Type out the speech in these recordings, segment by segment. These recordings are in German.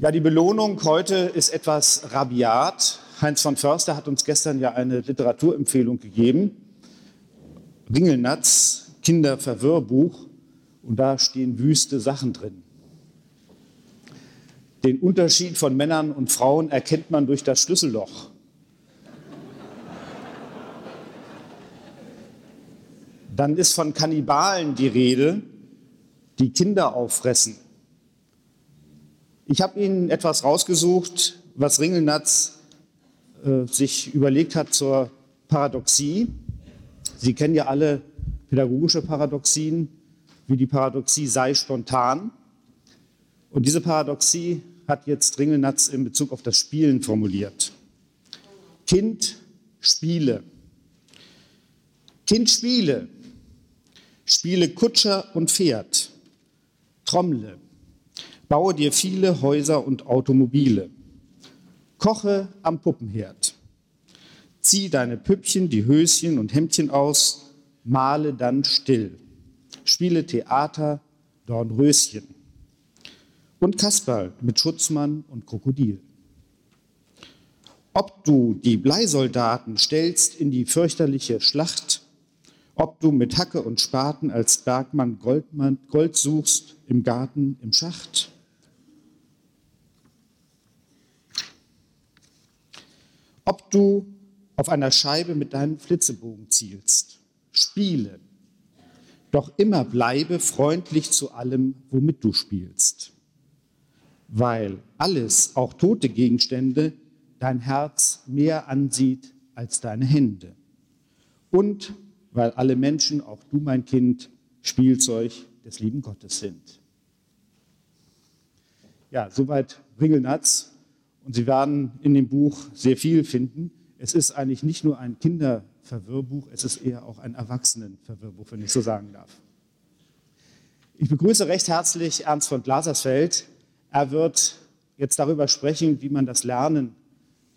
Ja, die Belohnung heute ist etwas rabiat. Heinz von Förster hat uns gestern ja eine Literaturempfehlung gegeben. Ringelnatz, Kinderverwirrbuch. Und da stehen wüste Sachen drin. Den Unterschied von Männern und Frauen erkennt man durch das Schlüsselloch. Dann ist von Kannibalen die Rede, die Kinder auffressen. Ich habe Ihnen etwas rausgesucht, was Ringelnatz äh, sich überlegt hat zur Paradoxie. Sie kennen ja alle pädagogische Paradoxien, wie die Paradoxie sei spontan. Und diese Paradoxie hat jetzt Ringelnatz in Bezug auf das Spielen formuliert. Kind, spiele. Kind, spiele. Spiele Kutscher und Pferd. Trommle. Baue dir viele Häuser und Automobile. Koche am Puppenherd. Zieh deine Püppchen, die Höschen und Hemdchen aus, male dann still. Spiele Theater, Dornröschen und Kasperl mit Schutzmann und Krokodil. Ob du die Bleisoldaten stellst in die fürchterliche Schlacht, ob du mit Hacke und Spaten als Bergmann Goldmann, Gold suchst im Garten, im Schacht, ob du auf einer Scheibe mit deinem Flitzebogen zielst, spiele, doch immer bleibe freundlich zu allem, womit du spielst weil alles, auch tote Gegenstände, dein Herz mehr ansieht als deine Hände. Und weil alle Menschen, auch du mein Kind, Spielzeug des lieben Gottes sind. Ja, soweit Ringelnatz. Und Sie werden in dem Buch sehr viel finden. Es ist eigentlich nicht nur ein Kinderverwirrbuch, es ist eher auch ein Erwachsenenverwirrbuch, wenn ich so sagen darf. Ich begrüße recht herzlich Ernst von Glasersfeld. Er wird jetzt darüber sprechen, wie man das Lernen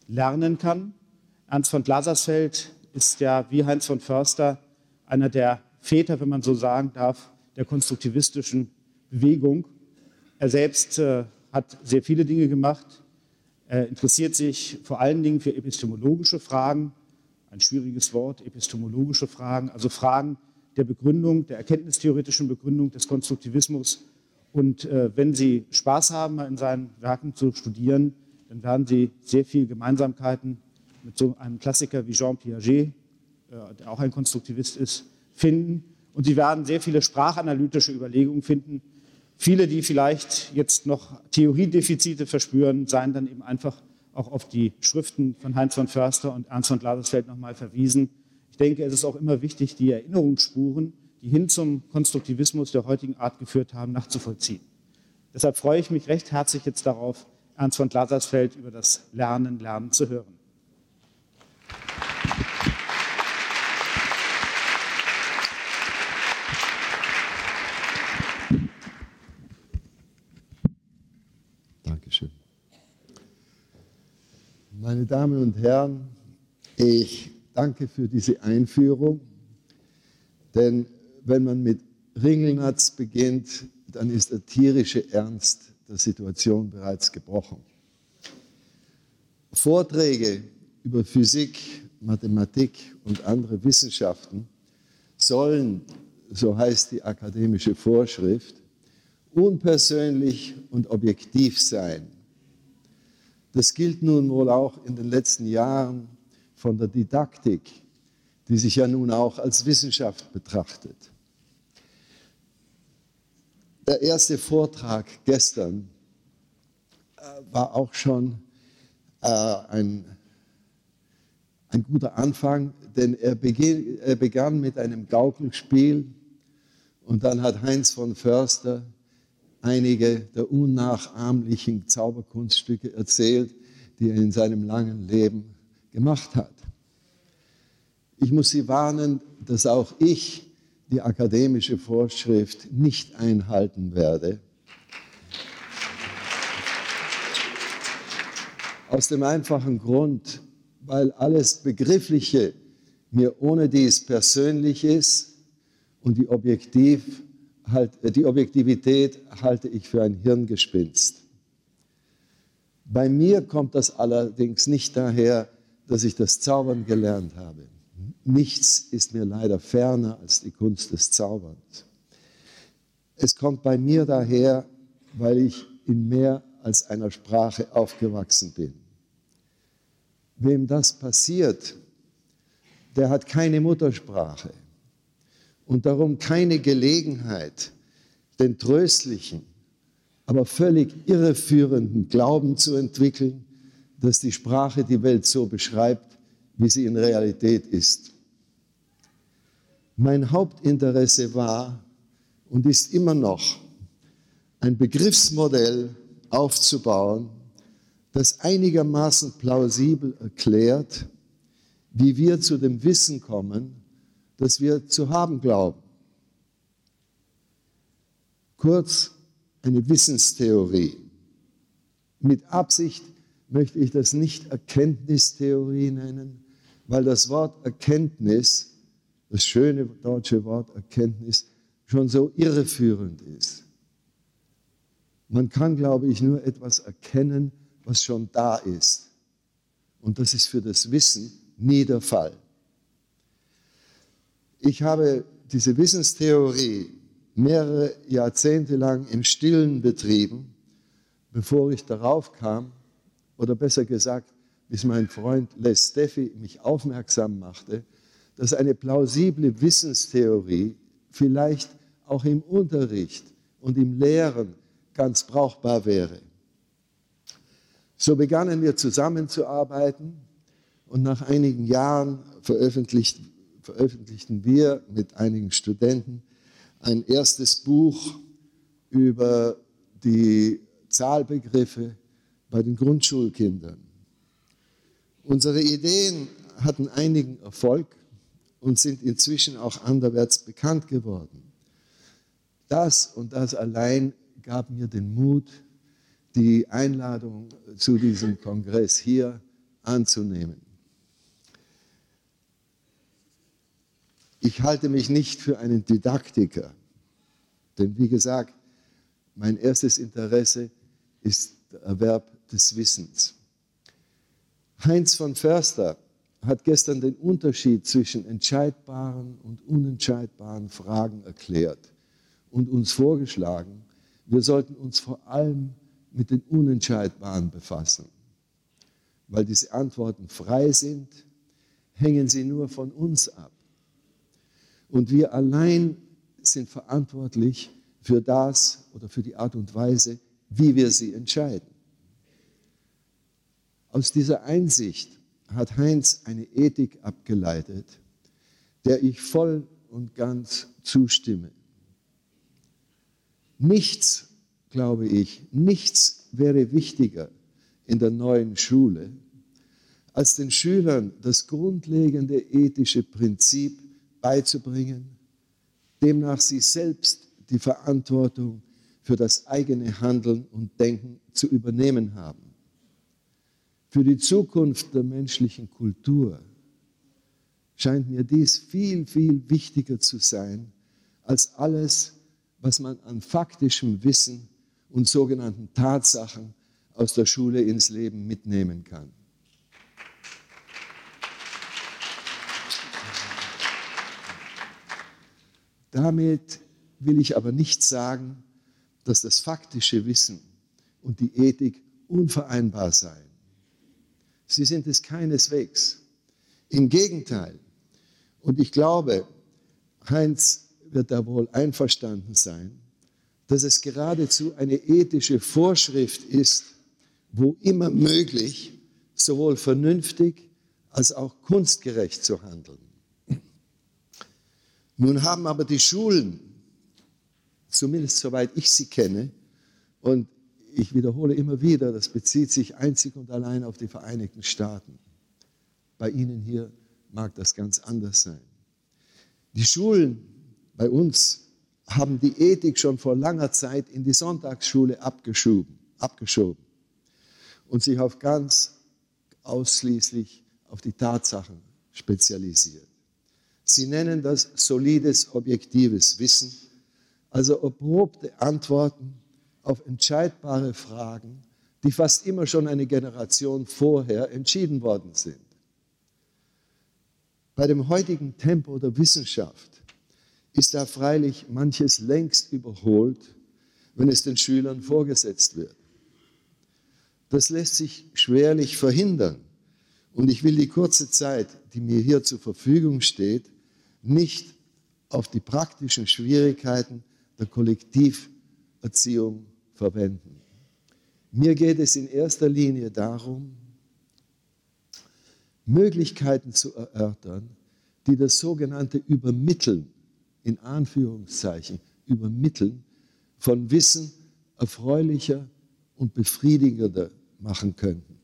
lernen kann. Ernst von Glasersfeld ist ja wie Heinz von Förster einer der Väter, wenn man so sagen darf, der konstruktivistischen Bewegung. Er selbst äh, hat sehr viele Dinge gemacht. Er interessiert sich vor allen Dingen für epistemologische Fragen, ein schwieriges Wort, epistemologische Fragen, also Fragen der Begründung, der erkenntnistheoretischen Begründung des Konstruktivismus und äh, wenn Sie Spaß haben, in seinen Werken zu studieren, dann werden Sie sehr viele Gemeinsamkeiten mit so einem Klassiker wie Jean Piaget, äh, der auch ein Konstruktivist ist, finden. Und Sie werden sehr viele sprachanalytische Überlegungen finden. Viele, die vielleicht jetzt noch Theoriedefizite verspüren, seien dann eben einfach auch auf die Schriften von Heinz von Förster und Ernst von Glasersfeld nochmal verwiesen. Ich denke, es ist auch immer wichtig, die Erinnerungsspuren die hin zum Konstruktivismus der heutigen Art geführt haben, nachzuvollziehen. Deshalb freue ich mich recht herzlich jetzt darauf, Ernst von Glasersfeld über das Lernen, Lernen zu hören. Meine Damen und Herren, ich danke für diese Einführung, denn wenn man mit Ringelnatz beginnt, dann ist der tierische Ernst der Situation bereits gebrochen. Vorträge über Physik, Mathematik und andere Wissenschaften sollen, so heißt die akademische Vorschrift, unpersönlich und objektiv sein. Das gilt nun wohl auch in den letzten Jahren von der Didaktik, die sich ja nun auch als Wissenschaft betrachtet. Der erste Vortrag gestern äh, war auch schon äh, ein, ein guter Anfang, denn er, er begann mit einem Gaukelspiel und dann hat Heinz von Förster einige der unnachahmlichen Zauberkunststücke erzählt, die er in seinem langen Leben gemacht hat. Ich muss Sie warnen, dass auch ich die akademische Vorschrift nicht einhalten werde. Aus dem einfachen Grund, weil alles Begriffliche mir ohne dies persönlich ist und die, Objektiv, halt, die Objektivität halte ich für ein Hirngespinst. Bei mir kommt das allerdings nicht daher, dass ich das Zaubern gelernt habe. Nichts ist mir leider ferner als die Kunst des Zauberns. Es kommt bei mir daher, weil ich in mehr als einer Sprache aufgewachsen bin. Wem das passiert, der hat keine Muttersprache und darum keine Gelegenheit, den tröstlichen, aber völlig irreführenden Glauben zu entwickeln, dass die Sprache die Welt so beschreibt, wie sie in Realität ist. Mein Hauptinteresse war und ist immer noch, ein Begriffsmodell aufzubauen, das einigermaßen plausibel erklärt, wie wir zu dem Wissen kommen, das wir zu haben glauben. Kurz eine Wissenstheorie. Mit Absicht möchte ich das nicht Erkenntnistheorie nennen, weil das Wort Erkenntnis, das schöne deutsche Wort Erkenntnis, schon so irreführend ist. Man kann, glaube ich, nur etwas erkennen, was schon da ist. Und das ist für das Wissen nie der Fall. Ich habe diese Wissenstheorie mehrere Jahrzehnte lang im Stillen betrieben, bevor ich darauf kam, oder besser gesagt, bis mein Freund Les Steffi mich aufmerksam machte, dass eine plausible Wissenstheorie vielleicht auch im Unterricht und im Lehren ganz brauchbar wäre. So begannen wir zusammenzuarbeiten und nach einigen Jahren veröffentlicht, veröffentlichten wir mit einigen Studenten ein erstes Buch über die Zahlbegriffe bei den Grundschulkindern. Unsere Ideen hatten einigen Erfolg und sind inzwischen auch anderwärts bekannt geworden. Das und das allein gab mir den Mut, die Einladung zu diesem Kongress hier anzunehmen. Ich halte mich nicht für einen Didaktiker, denn wie gesagt, mein erstes Interesse ist der Erwerb des Wissens. Heinz von Förster hat gestern den Unterschied zwischen entscheidbaren und unentscheidbaren Fragen erklärt und uns vorgeschlagen, wir sollten uns vor allem mit den Unentscheidbaren befassen. Weil diese Antworten frei sind, hängen sie nur von uns ab. Und wir allein sind verantwortlich für das oder für die Art und Weise, wie wir sie entscheiden. Aus dieser Einsicht hat Heinz eine Ethik abgeleitet, der ich voll und ganz zustimme. Nichts, glaube ich, nichts wäre wichtiger in der neuen Schule, als den Schülern das grundlegende ethische Prinzip beizubringen, demnach sie selbst die Verantwortung für das eigene Handeln und Denken zu übernehmen haben. Für die Zukunft der menschlichen Kultur scheint mir dies viel, viel wichtiger zu sein als alles, was man an faktischem Wissen und sogenannten Tatsachen aus der Schule ins Leben mitnehmen kann. Damit will ich aber nicht sagen, dass das faktische Wissen und die Ethik unvereinbar seien. Sie sind es keineswegs. Im Gegenteil. Und ich glaube, Heinz wird da wohl einverstanden sein, dass es geradezu eine ethische Vorschrift ist, wo immer möglich, sowohl vernünftig als auch kunstgerecht zu handeln. Nun haben aber die Schulen, zumindest soweit ich sie kenne, und ich wiederhole immer wieder, das bezieht sich einzig und allein auf die Vereinigten Staaten. Bei Ihnen hier mag das ganz anders sein. Die Schulen bei uns haben die Ethik schon vor langer Zeit in die Sonntagsschule abgeschoben, abgeschoben und sich auf ganz ausschließlich auf die Tatsachen spezialisiert. Sie nennen das solides, objektives Wissen, also erprobte Antworten auf entscheidbare Fragen die fast immer schon eine Generation vorher entschieden worden sind. Bei dem heutigen Tempo der Wissenschaft ist da freilich manches längst überholt, wenn es den Schülern vorgesetzt wird. Das lässt sich schwerlich verhindern. Und ich will die kurze Zeit, die mir hier zur Verfügung steht, nicht auf die praktischen Schwierigkeiten der Kollektiverziehung verwenden. Mir geht es in erster Linie darum, Möglichkeiten zu erörtern, die das sogenannte Übermitteln, in Anführungszeichen, Übermitteln von Wissen erfreulicher und befriedigender machen könnten.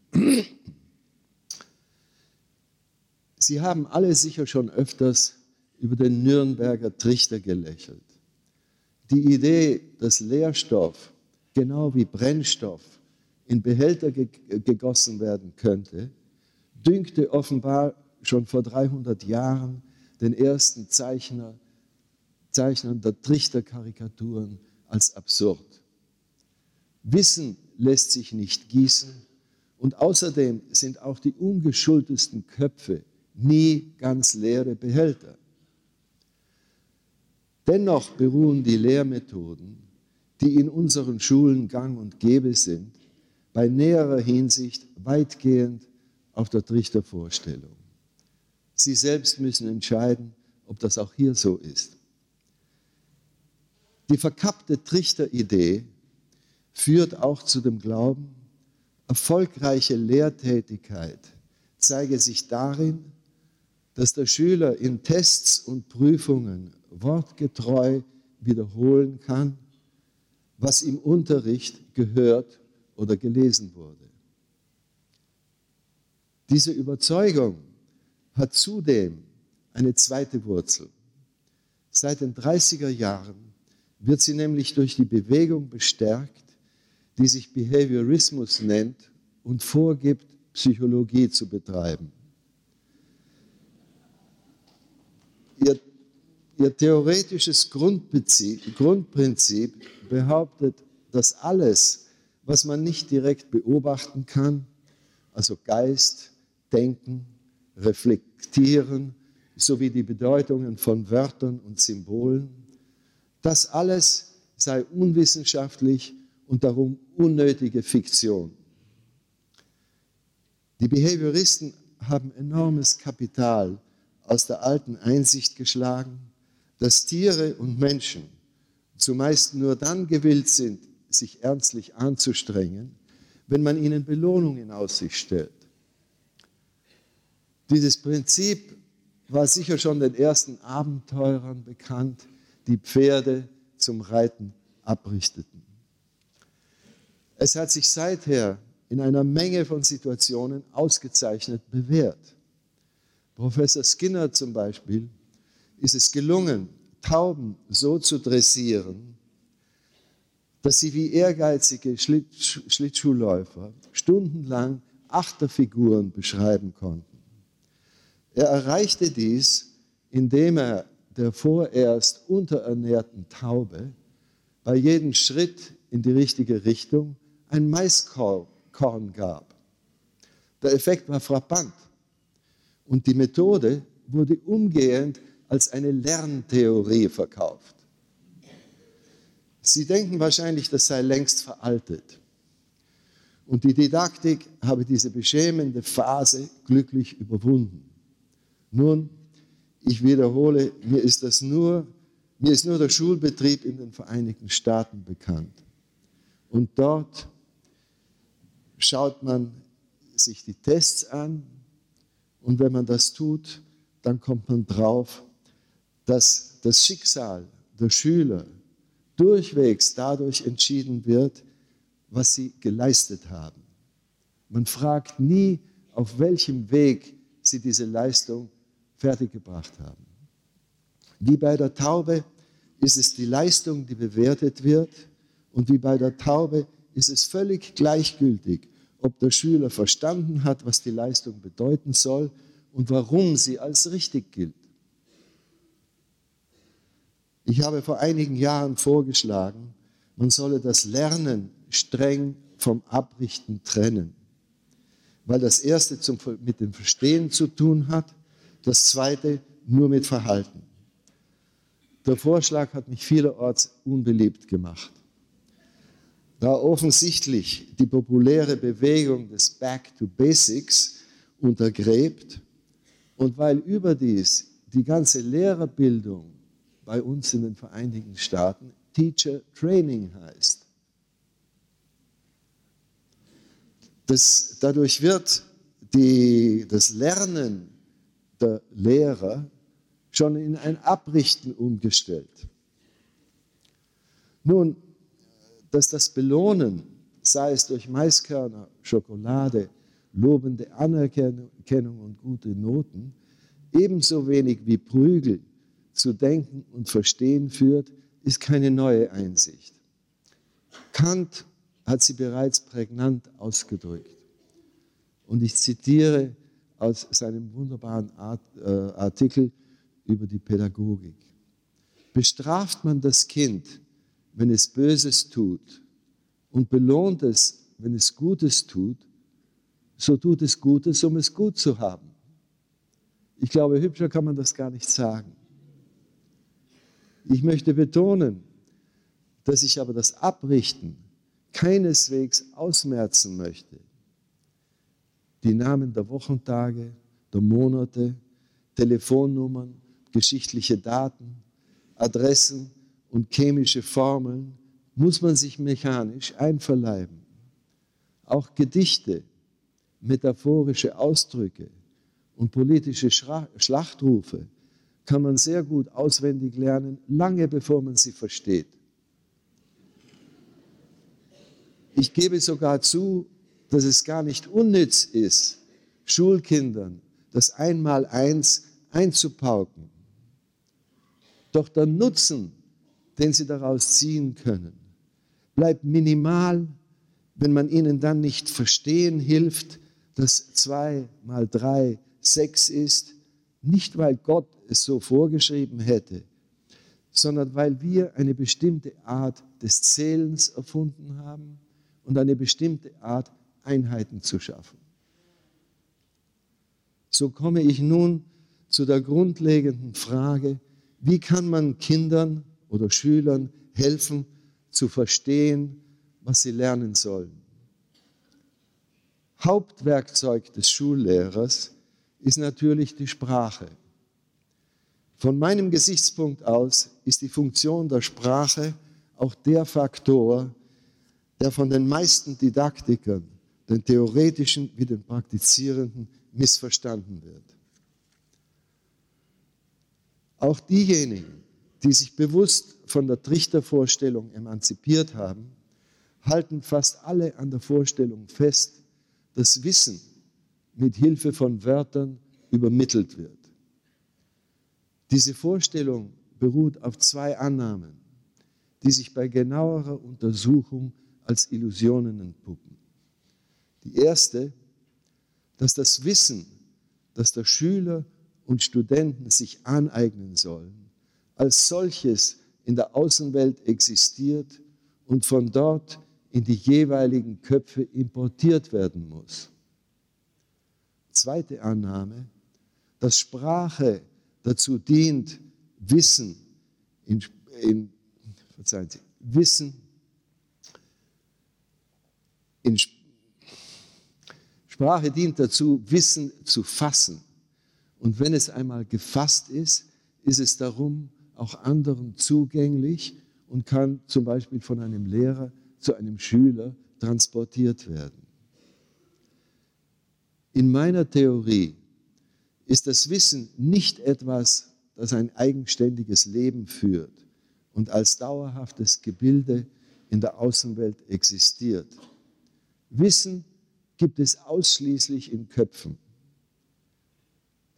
Sie haben alle sicher schon öfters über den Nürnberger Trichter gelächelt. Die Idee, dass Lehrstoff genau wie Brennstoff in Behälter gegossen werden könnte, dünkte offenbar schon vor 300 Jahren den ersten Zeichner, Zeichnern der Trichterkarikaturen als absurd. Wissen lässt sich nicht gießen und außerdem sind auch die ungeschultesten Köpfe nie ganz leere Behälter. Dennoch beruhen die Lehrmethoden, die in unseren Schulen gang und gäbe sind, bei näherer Hinsicht weitgehend auf der Trichtervorstellung. Sie selbst müssen entscheiden, ob das auch hier so ist. Die verkappte Trichteridee führt auch zu dem Glauben, erfolgreiche Lehrtätigkeit zeige sich darin, dass der Schüler in Tests und Prüfungen wortgetreu wiederholen kann, was im Unterricht gehört oder gelesen wurde. Diese Überzeugung hat zudem eine zweite Wurzel. Seit den 30er Jahren wird sie nämlich durch die Bewegung bestärkt, die sich Behaviorismus nennt und vorgibt, Psychologie zu betreiben. Ihr, ihr theoretisches Grundprinzip behauptet, dass alles, was man nicht direkt beobachten kann, also Geist, Denken, Reflektieren sowie die Bedeutungen von Wörtern und Symbolen, das alles sei unwissenschaftlich und darum unnötige Fiktion. Die Behavioristen haben enormes Kapital aus der alten Einsicht geschlagen, dass Tiere und Menschen zumeist nur dann gewillt sind, sich ernstlich anzustrengen, wenn man ihnen Belohnung in Aussicht stellt. Dieses Prinzip war sicher schon den ersten Abenteurern bekannt, die Pferde zum Reiten abrichteten. Es hat sich seither in einer Menge von Situationen ausgezeichnet bewährt. Professor Skinner zum Beispiel ist es gelungen, Tauben so zu dressieren, dass sie wie ehrgeizige Schlittschuhläufer stundenlang Achterfiguren beschreiben konnten. Er erreichte dies, indem er der vorerst unterernährten Taube bei jedem Schritt in die richtige Richtung ein Maiskorn gab. Der Effekt war frappant und die Methode wurde umgehend als eine Lerntheorie verkauft. Sie denken wahrscheinlich, das sei längst veraltet. Und die Didaktik habe diese beschämende Phase glücklich überwunden. Nun, ich wiederhole, mir ist das nur, mir ist nur der Schulbetrieb in den Vereinigten Staaten bekannt. Und dort schaut man sich die Tests an und wenn man das tut, dann kommt man drauf, dass das Schicksal der Schüler durchwegs dadurch entschieden wird, was sie geleistet haben. Man fragt nie, auf welchem Weg sie diese Leistung fertiggebracht haben. Wie bei der Taube ist es die Leistung, die bewertet wird und wie bei der Taube ist es völlig gleichgültig, ob der Schüler verstanden hat, was die Leistung bedeuten soll und warum sie als richtig gilt. Ich habe vor einigen Jahren vorgeschlagen, man solle das Lernen streng vom Abrichten trennen, weil das erste zum, mit dem Verstehen zu tun hat, das zweite nur mit Verhalten. Der Vorschlag hat mich vielerorts unbeliebt gemacht. Da offensichtlich die populäre Bewegung des Back to Basics untergräbt und weil überdies die ganze Lehrerbildung bei uns in den Vereinigten Staaten Teacher Training heißt. Das, dadurch wird die, das Lernen der Lehrer schon in ein Abrichten umgestellt. Nun, dass das Belohnen, sei es durch Maiskörner, Schokolade, lobende Anerkennung und gute Noten, ebenso wenig wie Prügel zu denken und verstehen führt, ist keine neue Einsicht. Kant hat sie bereits prägnant ausgedrückt. Und ich zitiere aus seinem wunderbaren äh, Artikel über die Pädagogik. Bestraft man das Kind, wenn es Böses tut und belohnt es, wenn es Gutes tut, so tut es Gutes, um es gut zu haben. Ich glaube, hübscher kann man das gar nicht sagen. Ich möchte betonen, dass ich aber das Abrichten keineswegs ausmerzen möchte die Namen der Wochentage, der Monate, Telefonnummern, geschichtliche Daten, Adressen und chemische Formeln muss man sich mechanisch einverleiben. Auch Gedichte, metaphorische Ausdrücke und politische Schlachtrufe kann man sehr gut auswendig lernen, lange bevor man sie versteht. Ich gebe sogar zu, dass es gar nicht unnütz ist, Schulkindern das Einmaleins einzupauken. Doch der Nutzen, den sie daraus ziehen können, bleibt minimal, wenn man ihnen dann nicht verstehen hilft, dass zwei mal drei sechs ist, nicht weil Gott es so vorgeschrieben hätte, sondern weil wir eine bestimmte Art des Zählens erfunden haben und eine bestimmte Art Einheiten zu schaffen. So komme ich nun zu der grundlegenden Frage, wie kann man Kindern oder Schülern helfen zu verstehen, was sie lernen sollen. Hauptwerkzeug des Schullehrers ist natürlich die Sprache. Von meinem Gesichtspunkt aus ist die Funktion der Sprache auch der Faktor, der von den meisten Didaktikern den theoretischen wie den praktizierenden, missverstanden wird. Auch diejenigen, die sich bewusst von der Trichtervorstellung emanzipiert haben, halten fast alle an der Vorstellung fest, dass Wissen mit Hilfe von Wörtern übermittelt wird. Diese Vorstellung beruht auf zwei Annahmen, die sich bei genauerer Untersuchung als Illusionen entpuppen. Die erste, dass das Wissen, das der Schüler und Studenten sich aneignen sollen, als solches in der Außenwelt existiert und von dort in die jeweiligen Köpfe importiert werden muss. Zweite Annahme, dass Sprache dazu dient, Wissen in, in verzeihen Sie, Wissen in, Sprache dient dazu, Wissen zu fassen. Und wenn es einmal gefasst ist, ist es darum auch anderen zugänglich und kann zum Beispiel von einem Lehrer zu einem Schüler transportiert werden. In meiner Theorie ist das Wissen nicht etwas, das ein eigenständiges Leben führt und als dauerhaftes Gebilde in der Außenwelt existiert. Wissen gibt es ausschließlich in Köpfen.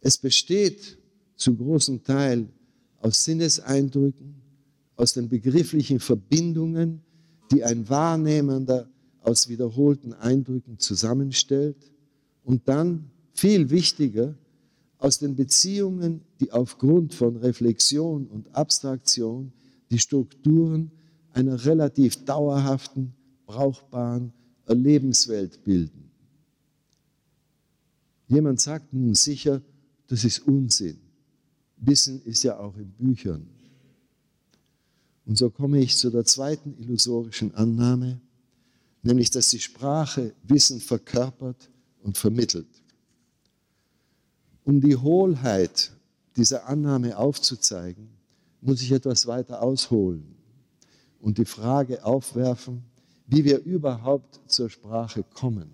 Es besteht zu großem Teil aus Sinneseindrücken, aus den begrifflichen Verbindungen, die ein Wahrnehmender aus wiederholten Eindrücken zusammenstellt und dann, viel wichtiger, aus den Beziehungen, die aufgrund von Reflexion und Abstraktion die Strukturen einer relativ dauerhaften, brauchbaren Lebenswelt bilden. Jemand sagt nun sicher, das ist Unsinn. Wissen ist ja auch in Büchern. Und so komme ich zu der zweiten illusorischen Annahme, nämlich dass die Sprache Wissen verkörpert und vermittelt. Um die Hohlheit dieser Annahme aufzuzeigen, muss ich etwas weiter ausholen und die Frage aufwerfen, wie wir überhaupt zur Sprache kommen.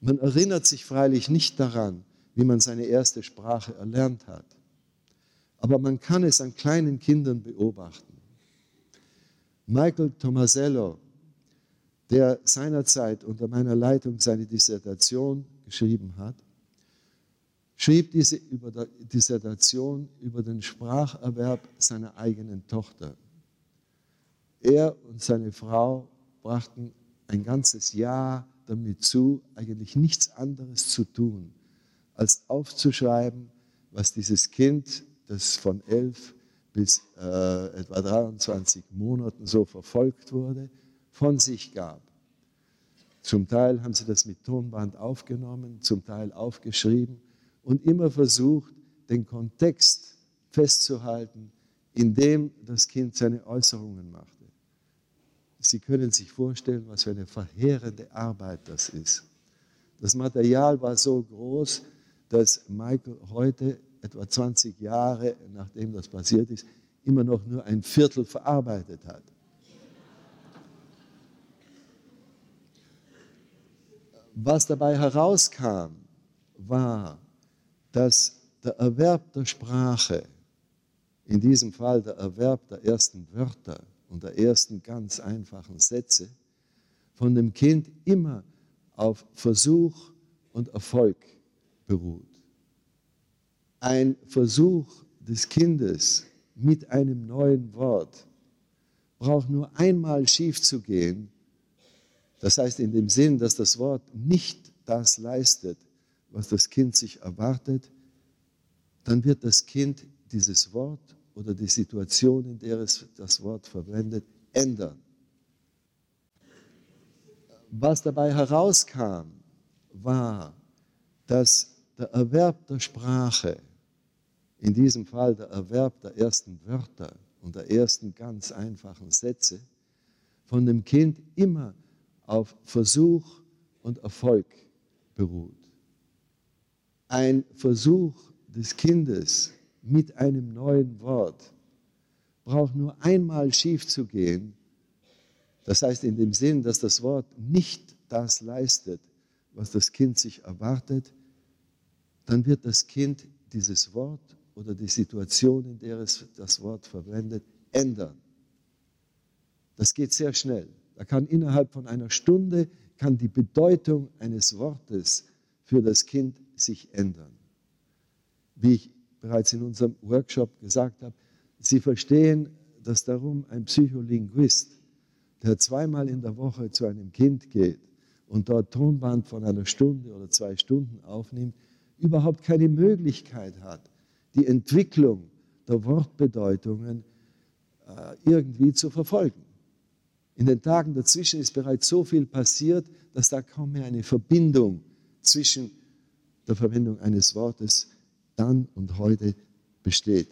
Man erinnert sich freilich nicht daran, wie man seine erste Sprache erlernt hat. Aber man kann es an kleinen Kindern beobachten. Michael Tomasello, der seinerzeit unter meiner Leitung seine Dissertation geschrieben hat, schrieb diese Dissertation über den Spracherwerb seiner eigenen Tochter. Er und seine Frau brachten ein ganzes Jahr damit zu, eigentlich nichts anderes zu tun, als aufzuschreiben, was dieses Kind das von elf bis äh, etwa 23 Monaten so verfolgt wurde, von sich gab. Zum Teil haben sie das mit Tonband aufgenommen, zum Teil aufgeschrieben und immer versucht, den Kontext festzuhalten, in dem das Kind seine Äußerungen machte. Sie können sich vorstellen, was für eine verheerende Arbeit das ist. Das Material war so groß, dass Michael heute etwa 20 Jahre nachdem das passiert ist, immer noch nur ein Viertel verarbeitet hat. Was dabei herauskam, war, dass der Erwerb der Sprache, in diesem Fall der Erwerb der ersten Wörter und der ersten ganz einfachen Sätze, von dem Kind immer auf Versuch und Erfolg beruht ein Versuch des Kindes mit einem neuen Wort braucht nur einmal schief zu gehen. Das heißt in dem Sinn, dass das Wort nicht das leistet, was das Kind sich erwartet, dann wird das Kind dieses Wort oder die Situation, in der es das Wort verwendet, ändern. Was dabei herauskam, war, dass der Erwerb der Sprache in diesem Fall der Erwerb der ersten Wörter und der ersten ganz einfachen Sätze, von dem Kind immer auf Versuch und Erfolg beruht. Ein Versuch des Kindes mit einem neuen Wort braucht nur einmal schief zu gehen, das heißt in dem Sinn, dass das Wort nicht das leistet, was das Kind sich erwartet, dann wird das Kind dieses Wort oder die Situation, in der es das Wort verwendet, ändern. Das geht sehr schnell. Da kann innerhalb von einer Stunde kann die Bedeutung eines Wortes für das Kind sich ändern. Wie ich bereits in unserem Workshop gesagt habe, Sie verstehen, dass darum ein Psycholinguist, der zweimal in der Woche zu einem Kind geht und dort Tonband von einer Stunde oder zwei Stunden aufnimmt, überhaupt keine Möglichkeit hat, die Entwicklung der Wortbedeutungen äh, irgendwie zu verfolgen. In den Tagen dazwischen ist bereits so viel passiert, dass da kaum mehr eine Verbindung zwischen der Verwendung eines Wortes dann und heute besteht.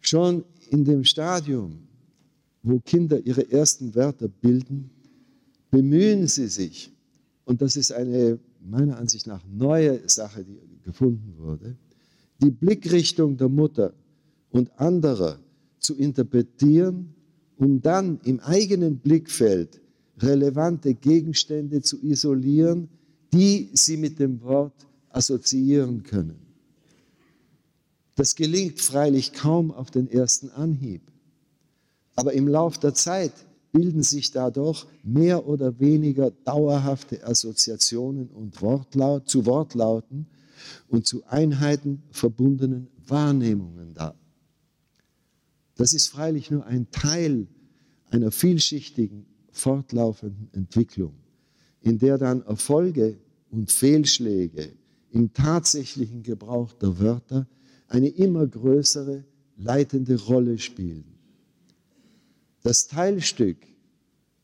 Schon in dem Stadium, wo Kinder ihre ersten Wörter bilden, bemühen sie sich, und das ist eine meiner Ansicht nach neue Sache, die gefunden wurde, die Blickrichtung der Mutter und anderer zu interpretieren, um dann im eigenen Blickfeld relevante Gegenstände zu isolieren, die sie mit dem Wort assoziieren können. Das gelingt freilich kaum auf den ersten Anhieb. Aber im Lauf der Zeit bilden sich dadurch mehr oder weniger dauerhafte Assoziationen und Wortlaut, zu Wortlauten, und zu Einheiten verbundenen Wahrnehmungen dar. Das ist freilich nur ein Teil einer vielschichtigen, fortlaufenden Entwicklung, in der dann Erfolge und Fehlschläge im tatsächlichen Gebrauch der Wörter eine immer größere leitende Rolle spielen. Das Teilstück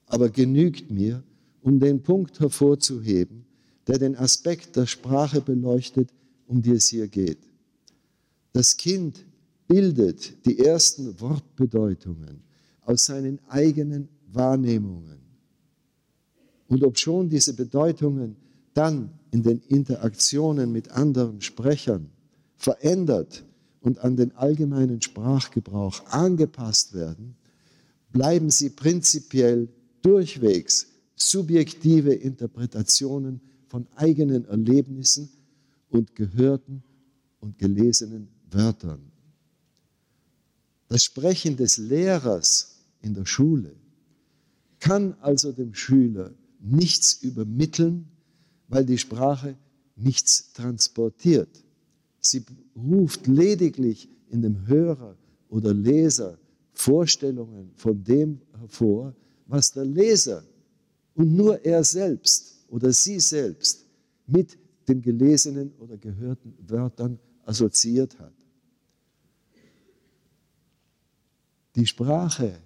aber genügt mir, um den Punkt hervorzuheben, der den Aspekt der Sprache beleuchtet, um die es hier geht. Das Kind bildet die ersten Wortbedeutungen aus seinen eigenen Wahrnehmungen. Und obschon diese Bedeutungen dann in den Interaktionen mit anderen Sprechern verändert und an den allgemeinen Sprachgebrauch angepasst werden, bleiben sie prinzipiell durchwegs subjektive Interpretationen von eigenen Erlebnissen und gehörten und gelesenen Wörtern. Das Sprechen des Lehrers in der Schule kann also dem Schüler nichts übermitteln, weil die Sprache nichts transportiert. Sie ruft lediglich in dem Hörer oder Leser Vorstellungen von dem hervor, was der Leser und nur er selbst oder sie selbst mit den gelesenen oder gehörten Wörtern assoziiert hat. Die Sprache,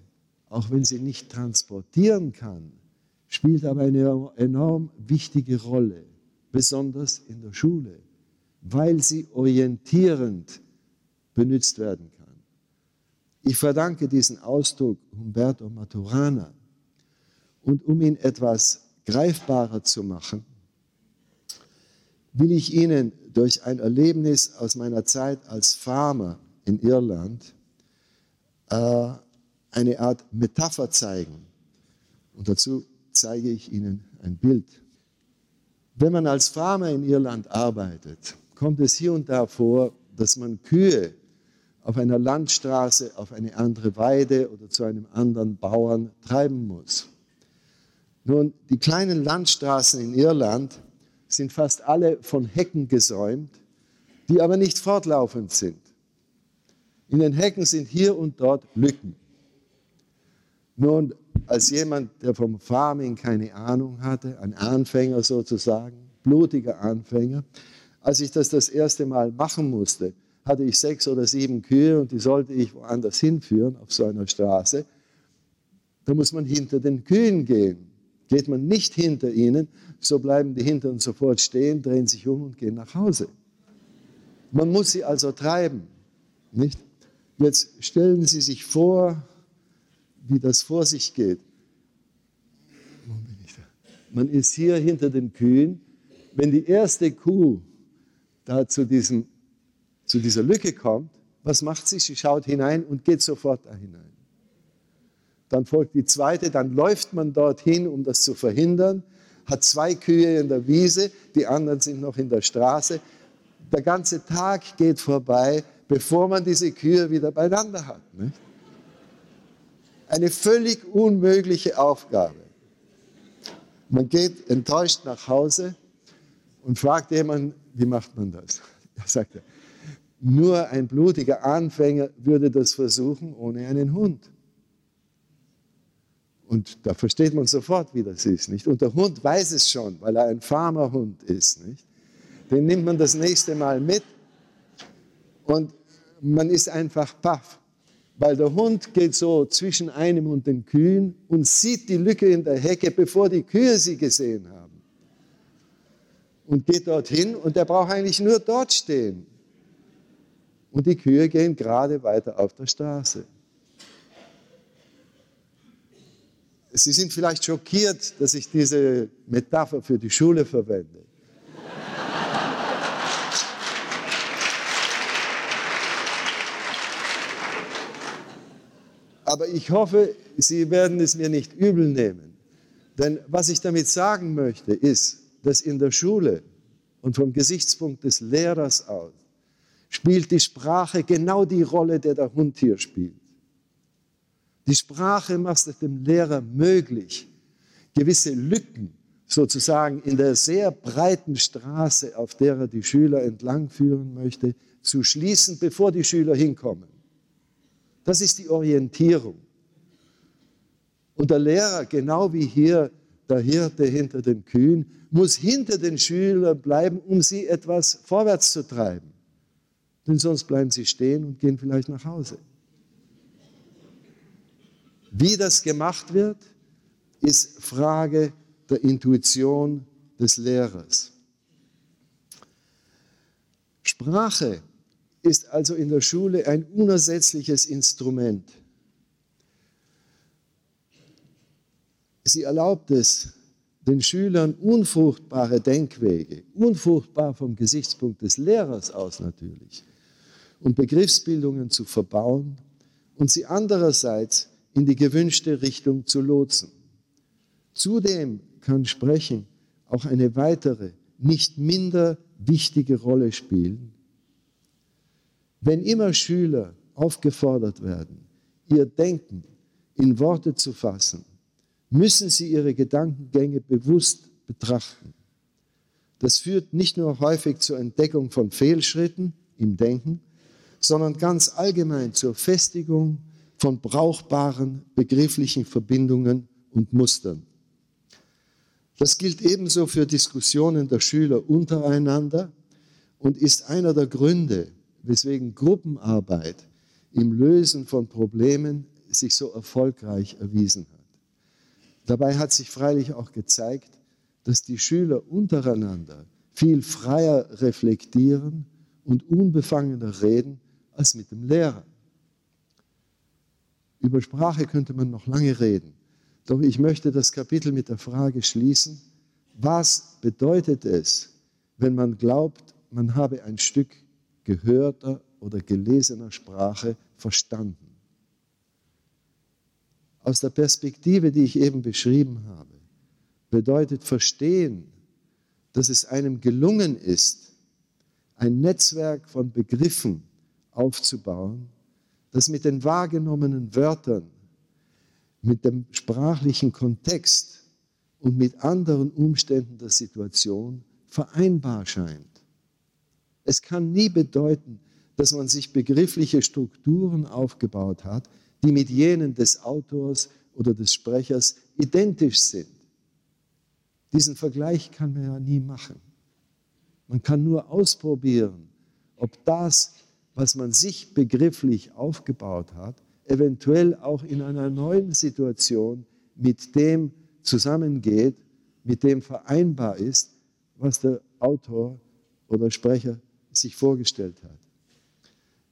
auch wenn sie nicht transportieren kann, spielt aber eine enorm wichtige Rolle, besonders in der Schule, weil sie orientierend benutzt werden kann. Ich verdanke diesen Ausdruck Humberto Maturana. Und um ihn etwas greifbarer zu machen, will ich Ihnen durch ein Erlebnis aus meiner Zeit als Farmer in Irland äh, eine Art Metapher zeigen. Und dazu zeige ich Ihnen ein Bild. Wenn man als Farmer in Irland arbeitet, kommt es hier und da vor, dass man Kühe auf einer Landstraße auf eine andere Weide oder zu einem anderen Bauern treiben muss. Nun, die kleinen Landstraßen in Irland sind fast alle von Hecken gesäumt, die aber nicht fortlaufend sind. In den Hecken sind hier und dort Lücken. Nun, als jemand, der vom Farming keine Ahnung hatte, ein Anfänger sozusagen, blutiger Anfänger, als ich das das erste Mal machen musste, hatte ich sechs oder sieben Kühe und die sollte ich woanders hinführen, auf so einer Straße. Da muss man hinter den Kühen gehen. Geht man nicht hinter ihnen, so bleiben die hinter uns sofort stehen, drehen sich um und gehen nach Hause. Man muss sie also treiben. Nicht? Jetzt stellen Sie sich vor, wie das vor sich geht. Man ist hier hinter den Kühen. Wenn die erste Kuh da zu, diesem, zu dieser Lücke kommt, was macht sie? Sie schaut hinein und geht sofort da hinein. Dann folgt die zweite, dann läuft man dorthin, um das zu verhindern, hat zwei Kühe in der Wiese, die anderen sind noch in der Straße. Der ganze Tag geht vorbei, bevor man diese Kühe wieder beieinander hat. Nicht? Eine völlig unmögliche Aufgabe. Man geht enttäuscht nach Hause und fragt jemanden, wie macht man das? Er sagt, nur ein blutiger Anfänger würde das versuchen ohne einen Hund. Und da versteht man sofort, wie das ist, nicht? Und der Hund weiß es schon, weil er ein Farmerhund ist, nicht? Den nimmt man das nächste Mal mit und man ist einfach baff weil der Hund geht so zwischen einem und den Kühen und sieht die Lücke in der Hecke, bevor die Kühe sie gesehen haben. Und geht dorthin und er braucht eigentlich nur dort stehen. Und die Kühe gehen gerade weiter auf der Straße. Sie sind vielleicht schockiert, dass ich diese Metapher für die Schule verwende. Aber ich hoffe, Sie werden es mir nicht übel nehmen. Denn was ich damit sagen möchte, ist, dass in der Schule und vom Gesichtspunkt des Lehrers aus spielt die Sprache genau die Rolle, die der Hund hier spielt. Die Sprache macht es dem Lehrer möglich, gewisse Lücken sozusagen in der sehr breiten Straße, auf der er die Schüler entlangführen möchte, zu schließen, bevor die Schüler hinkommen. Das ist die Orientierung. Und der Lehrer, genau wie hier der Hirte hinter den Kühen, muss hinter den Schülern bleiben, um sie etwas vorwärts zu treiben. Denn sonst bleiben sie stehen und gehen vielleicht nach Hause. Wie das gemacht wird, ist Frage der Intuition des Lehrers. Sprache ist also in der Schule ein unersetzliches Instrument. Sie erlaubt es, den Schülern unfruchtbare Denkwege, unfruchtbar vom Gesichtspunkt des Lehrers aus natürlich, und Begriffsbildungen zu verbauen und sie andererseits in die gewünschte Richtung zu lotsen. Zudem kann Sprechen auch eine weitere, nicht minder wichtige Rolle spielen. Wenn immer Schüler aufgefordert werden, ihr Denken in Worte zu fassen, müssen sie ihre Gedankengänge bewusst betrachten. Das führt nicht nur häufig zur Entdeckung von Fehlschritten im Denken, sondern ganz allgemein zur Festigung von brauchbaren begrifflichen Verbindungen und Mustern. Das gilt ebenso für Diskussionen der Schüler untereinander und ist einer der Gründe, weswegen Gruppenarbeit im Lösen von Problemen sich so erfolgreich erwiesen hat. Dabei hat sich freilich auch gezeigt, dass die Schüler untereinander viel freier reflektieren und unbefangener reden als mit dem Lehrer. Über Sprache könnte man noch lange reden. Doch ich möchte das Kapitel mit der Frage schließen, was bedeutet es, wenn man glaubt, man habe ein Stück gehörter oder gelesener Sprache verstanden? Aus der Perspektive, die ich eben beschrieben habe, bedeutet verstehen, dass es einem gelungen ist, ein Netzwerk von Begriffen aufzubauen, das mit den wahrgenommenen Wörtern mit dem sprachlichen Kontext und mit anderen Umständen der Situation vereinbar scheint. Es kann nie bedeuten, dass man sich begriffliche Strukturen aufgebaut hat, die mit jenen des Autors oder des Sprechers identisch sind. Diesen Vergleich kann man ja nie machen. Man kann nur ausprobieren, ob das, was man sich begrifflich aufgebaut hat, eventuell auch in einer neuen Situation mit dem zusammengeht, mit dem vereinbar ist, was der Autor oder Sprecher sich vorgestellt hat.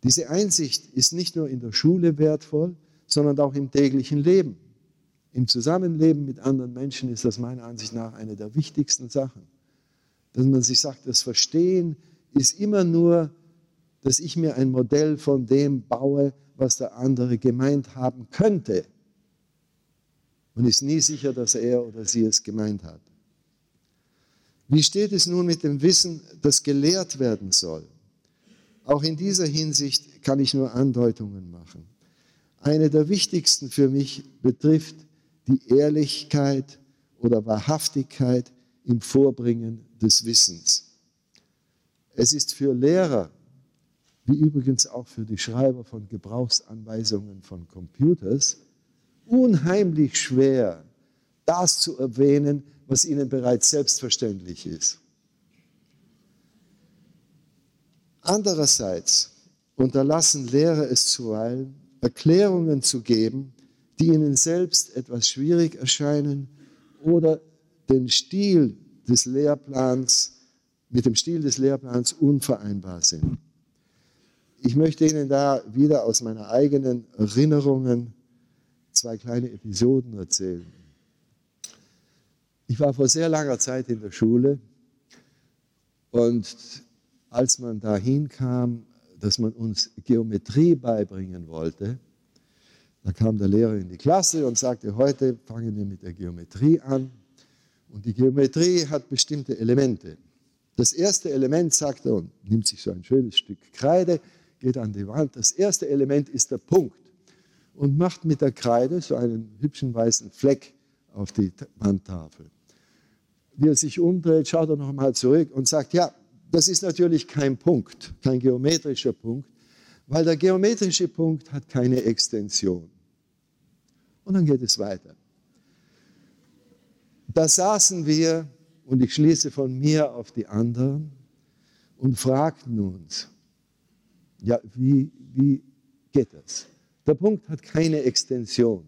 Diese Einsicht ist nicht nur in der Schule wertvoll, sondern auch im täglichen Leben. Im Zusammenleben mit anderen Menschen ist das meiner Ansicht nach eine der wichtigsten Sachen. Dass man sich sagt, das Verstehen ist immer nur, dass ich mir ein Modell von dem baue, was der andere gemeint haben könnte. Und ist nie sicher, dass er oder sie es gemeint hat. Wie steht es nun mit dem Wissen, das gelehrt werden soll? Auch in dieser Hinsicht kann ich nur Andeutungen machen. Eine der wichtigsten für mich betrifft die Ehrlichkeit oder Wahrhaftigkeit im Vorbringen des Wissens. Es ist für Lehrer wie übrigens auch für die Schreiber von Gebrauchsanweisungen von Computers, unheimlich schwer, das zu erwähnen, was ihnen bereits selbstverständlich ist. Andererseits unterlassen Lehrer es zuweilen, Erklärungen zu geben, die ihnen selbst etwas schwierig erscheinen oder den Stil des Lehrplans mit dem Stil des Lehrplans unvereinbar sind. Ich möchte Ihnen da wieder aus meiner eigenen Erinnerungen zwei kleine Episoden erzählen. Ich war vor sehr langer Zeit in der Schule und als man dahin kam, dass man uns Geometrie beibringen wollte, da kam der Lehrer in die Klasse und sagte, heute fangen wir mit der Geometrie an. Und die Geometrie hat bestimmte Elemente. Das erste Element, sagt er, und nimmt sich so ein schönes Stück Kreide, geht an die Wand. Das erste Element ist der Punkt und macht mit der Kreide so einen hübschen weißen Fleck auf die Wandtafel. Wie er sich umdreht, schaut er nochmal zurück und sagt, ja, das ist natürlich kein Punkt, kein geometrischer Punkt, weil der geometrische Punkt hat keine Extension. Und dann geht es weiter. Da saßen wir, und ich schließe von mir auf die anderen, und fragten uns, ja, wie, wie geht das? Der Punkt hat keine Extension,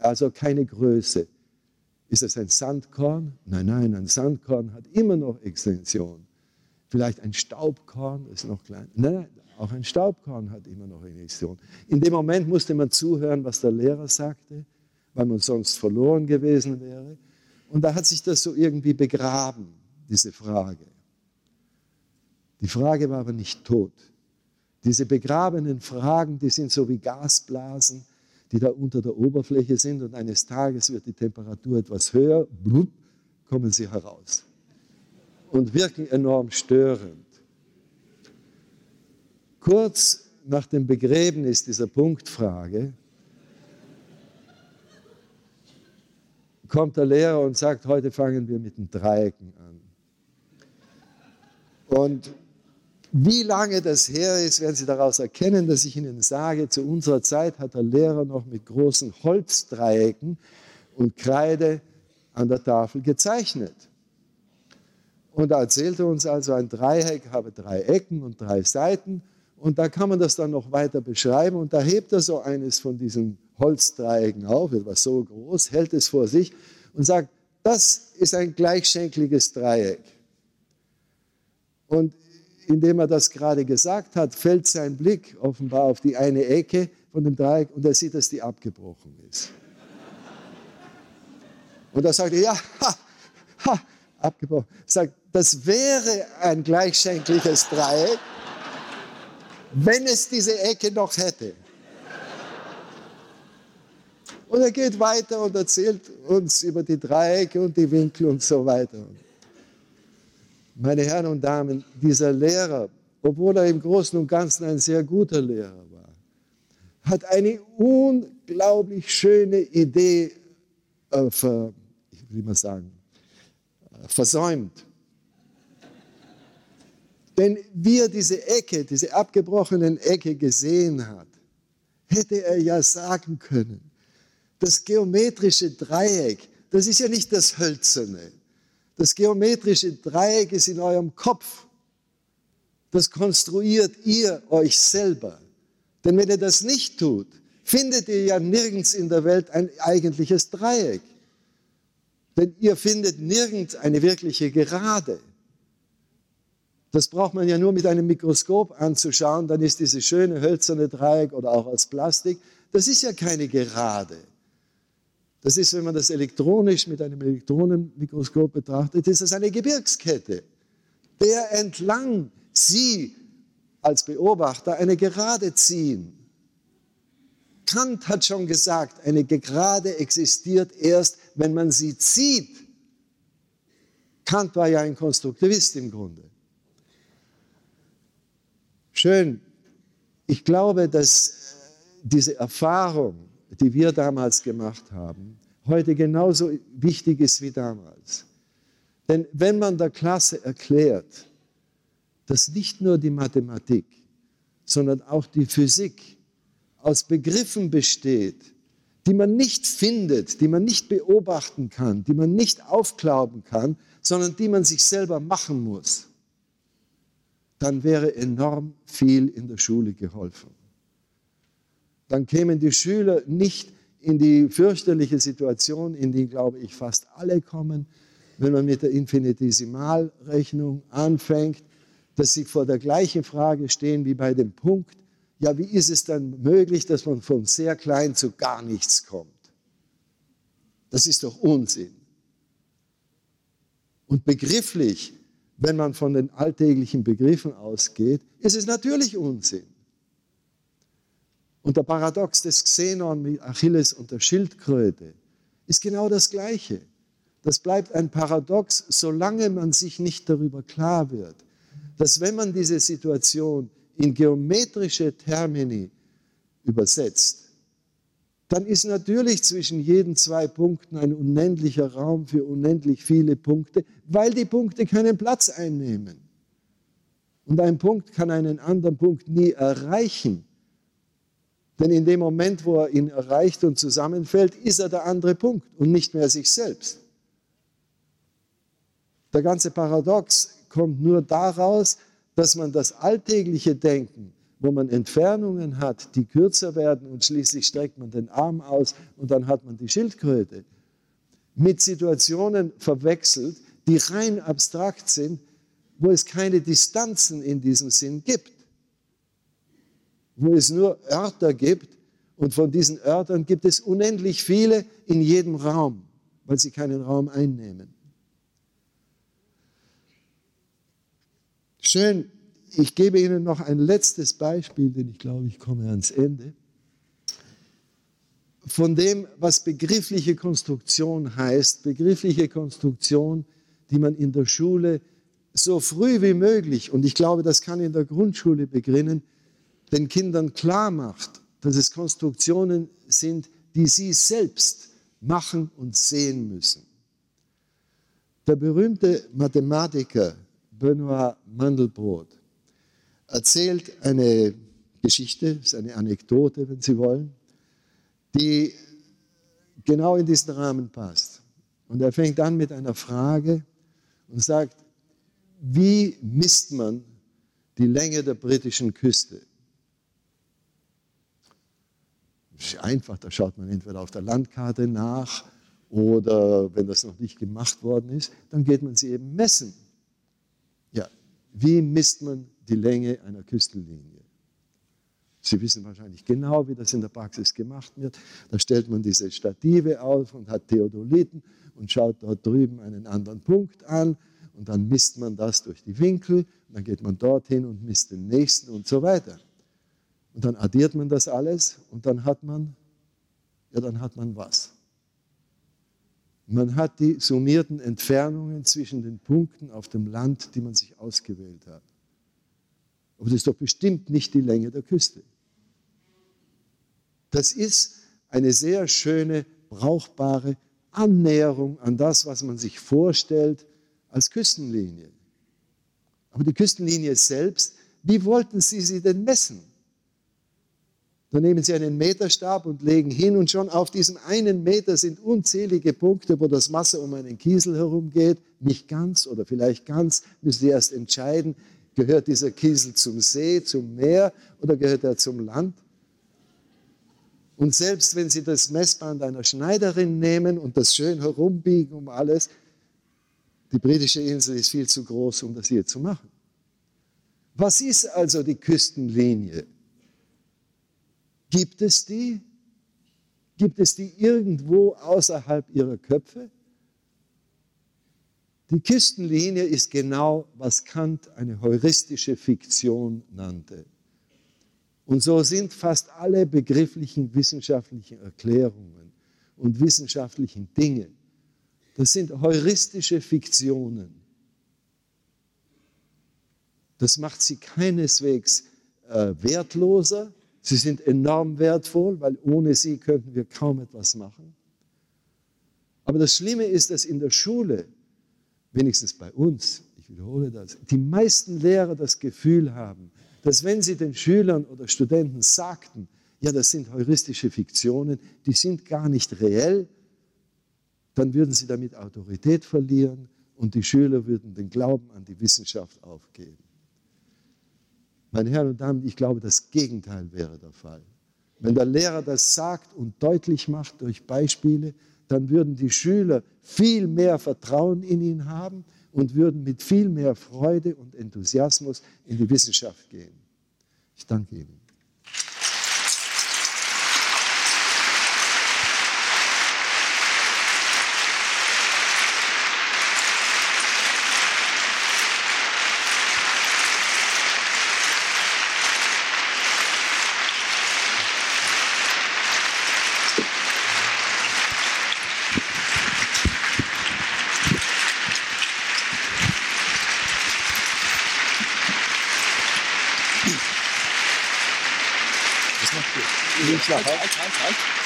also keine Größe. Ist es ein Sandkorn? Nein, nein, ein Sandkorn hat immer noch Extension. Vielleicht ein Staubkorn ist noch klein. Nein, nein, auch ein Staubkorn hat immer noch Extension. In dem Moment musste man zuhören, was der Lehrer sagte, weil man sonst verloren gewesen wäre. Und da hat sich das so irgendwie begraben, diese Frage. Die Frage war aber nicht tot. Diese begrabenen Fragen, die sind so wie Gasblasen, die da unter der Oberfläche sind und eines Tages wird die Temperatur etwas höher, blub, kommen sie heraus und wirken enorm störend. Kurz nach dem Begräbnis dieser Punktfrage kommt der Lehrer und sagt, heute fangen wir mit den Dreiecken an. Und wie lange das her ist, werden Sie daraus erkennen, dass ich Ihnen sage, zu unserer Zeit hat der Lehrer noch mit großen Holzdreiecken und Kreide an der Tafel gezeichnet. Und er erzählte uns also, ein Dreieck habe drei Ecken und drei Seiten. Und da kann man das dann noch weiter beschreiben. Und da hebt er so eines von diesen Holzdreiecken auf, etwas so groß, hält es vor sich und sagt, das ist ein gleichschenkliges Dreieck. Und indem er das gerade gesagt hat, fällt sein Blick offenbar auf die eine Ecke von dem Dreieck und er sieht, dass die abgebrochen ist. Und er sagt, ja, ha, ha, abgebrochen. Sagt, das wäre ein gleichschenkliches Dreieck, wenn es diese Ecke noch hätte. Und er geht weiter und erzählt uns über die Dreiecke und die Winkel und so weiter. Meine Herren und Damen, dieser Lehrer, obwohl er im Großen und Ganzen ein sehr guter Lehrer war, hat eine unglaublich schöne Idee äh, ver, wie man sagen, äh, versäumt. Denn wie er diese Ecke, diese abgebrochenen Ecke gesehen hat, hätte er ja sagen können, das geometrische Dreieck, das ist ja nicht das Hölzerne, das geometrische Dreieck ist in eurem Kopf. Das konstruiert ihr euch selber. Denn wenn ihr das nicht tut, findet ihr ja nirgends in der Welt ein eigentliches Dreieck. Denn ihr findet nirgends eine wirkliche Gerade. Das braucht man ja nur mit einem Mikroskop anzuschauen, dann ist dieses schöne hölzerne Dreieck oder auch aus Plastik, das ist ja keine Gerade. Das ist, wenn man das elektronisch mit einem Elektronenmikroskop betrachtet, ist das eine Gebirgskette, der entlang Sie als Beobachter eine Gerade ziehen. Kant hat schon gesagt, eine Gerade existiert erst, wenn man sie zieht. Kant war ja ein Konstruktivist im Grunde. Schön. Ich glaube, dass diese Erfahrung, die wir damals gemacht haben, heute genauso wichtig ist wie damals. Denn wenn man der Klasse erklärt, dass nicht nur die Mathematik, sondern auch die Physik aus Begriffen besteht, die man nicht findet, die man nicht beobachten kann, die man nicht aufklauben kann, sondern die man sich selber machen muss, dann wäre enorm viel in der Schule geholfen dann kämen die Schüler nicht in die fürchterliche Situation, in die, glaube ich, fast alle kommen, wenn man mit der Infinitesimalrechnung anfängt, dass sie vor der gleichen Frage stehen wie bei dem Punkt, ja, wie ist es dann möglich, dass man von sehr klein zu gar nichts kommt? Das ist doch Unsinn. Und begrifflich, wenn man von den alltäglichen Begriffen ausgeht, ist es natürlich Unsinn. Und der Paradox des Xenon mit Achilles und der Schildkröte ist genau das Gleiche. Das bleibt ein Paradox, solange man sich nicht darüber klar wird, dass wenn man diese Situation in geometrische Termini übersetzt, dann ist natürlich zwischen jeden zwei Punkten ein unendlicher Raum für unendlich viele Punkte, weil die Punkte keinen Platz einnehmen. Und ein Punkt kann einen anderen Punkt nie erreichen, denn in dem Moment, wo er ihn erreicht und zusammenfällt, ist er der andere Punkt und nicht mehr sich selbst. Der ganze Paradox kommt nur daraus, dass man das alltägliche Denken, wo man Entfernungen hat, die kürzer werden und schließlich streckt man den Arm aus und dann hat man die Schildkröte. mit Situationen verwechselt, die rein abstrakt sind, wo es keine Distanzen in diesem Sinn gibt, wo es nur Örter gibt und von diesen Örtern gibt es unendlich viele in jedem Raum, weil sie keinen Raum einnehmen. Schön, ich gebe Ihnen noch ein letztes Beispiel, denn ich glaube, ich komme ans Ende. Von dem, was begriffliche Konstruktion heißt, begriffliche Konstruktion, die man in der Schule so früh wie möglich, und ich glaube, das kann in der Grundschule beginnen, den Kindern klar macht, dass es Konstruktionen sind, die sie selbst machen und sehen müssen. Der berühmte Mathematiker Benoit Mandelbrot erzählt eine Geschichte, ist eine Anekdote, wenn Sie wollen, die genau in diesen Rahmen passt. Und er fängt an mit einer Frage und sagt, wie misst man die Länge der britischen Küste? Das ist einfach, da schaut man entweder auf der Landkarte nach oder wenn das noch nicht gemacht worden ist, dann geht man sie eben messen. Ja, wie misst man die Länge einer Küstenlinie? Sie wissen wahrscheinlich genau, wie das in der Praxis gemacht wird. Da stellt man diese Stative auf und hat Theodoliten und schaut dort drüben einen anderen Punkt an und dann misst man das durch die Winkel und dann geht man dorthin und misst den nächsten und so weiter. Und dann addiert man das alles und dann hat man, ja, dann hat man was? Man hat die summierten Entfernungen zwischen den Punkten auf dem Land, die man sich ausgewählt hat. Aber das ist doch bestimmt nicht die Länge der Küste. Das ist eine sehr schöne, brauchbare Annäherung an das, was man sich vorstellt als Küstenlinie. Aber die Küstenlinie selbst, wie wollten Sie sie denn messen? Dann nehmen Sie einen Meterstab und legen hin und schon auf diesem einen Meter sind unzählige Punkte, wo das Wasser um einen Kiesel herumgeht. Nicht ganz oder vielleicht ganz, müssen Sie erst entscheiden, gehört dieser Kiesel zum See, zum Meer oder gehört er zum Land? Und selbst wenn Sie das Messband einer Schneiderin nehmen und das schön herumbiegen um alles, die britische Insel ist viel zu groß, um das hier zu machen. Was ist also die Küstenlinie? Gibt es die? Gibt es die irgendwo außerhalb ihrer Köpfe? Die Küstenlinie ist genau, was Kant eine heuristische Fiktion nannte. Und so sind fast alle begrifflichen wissenschaftlichen Erklärungen und wissenschaftlichen Dinge, das sind heuristische Fiktionen. Das macht sie keineswegs äh, wertloser, Sie sind enorm wertvoll, weil ohne sie könnten wir kaum etwas machen. Aber das Schlimme ist, dass in der Schule, wenigstens bei uns, ich wiederhole das, die meisten Lehrer das Gefühl haben, dass wenn sie den Schülern oder Studenten sagten, ja, das sind heuristische Fiktionen, die sind gar nicht reell, dann würden sie damit Autorität verlieren und die Schüler würden den Glauben an die Wissenschaft aufgeben. Meine Herren und Damen, ich glaube, das Gegenteil wäre der Fall. Wenn der Lehrer das sagt und deutlich macht durch Beispiele, dann würden die Schüler viel mehr Vertrauen in ihn haben und würden mit viel mehr Freude und Enthusiasmus in die Wissenschaft gehen. Ich danke Ihnen. Halt, halt, halt, halt.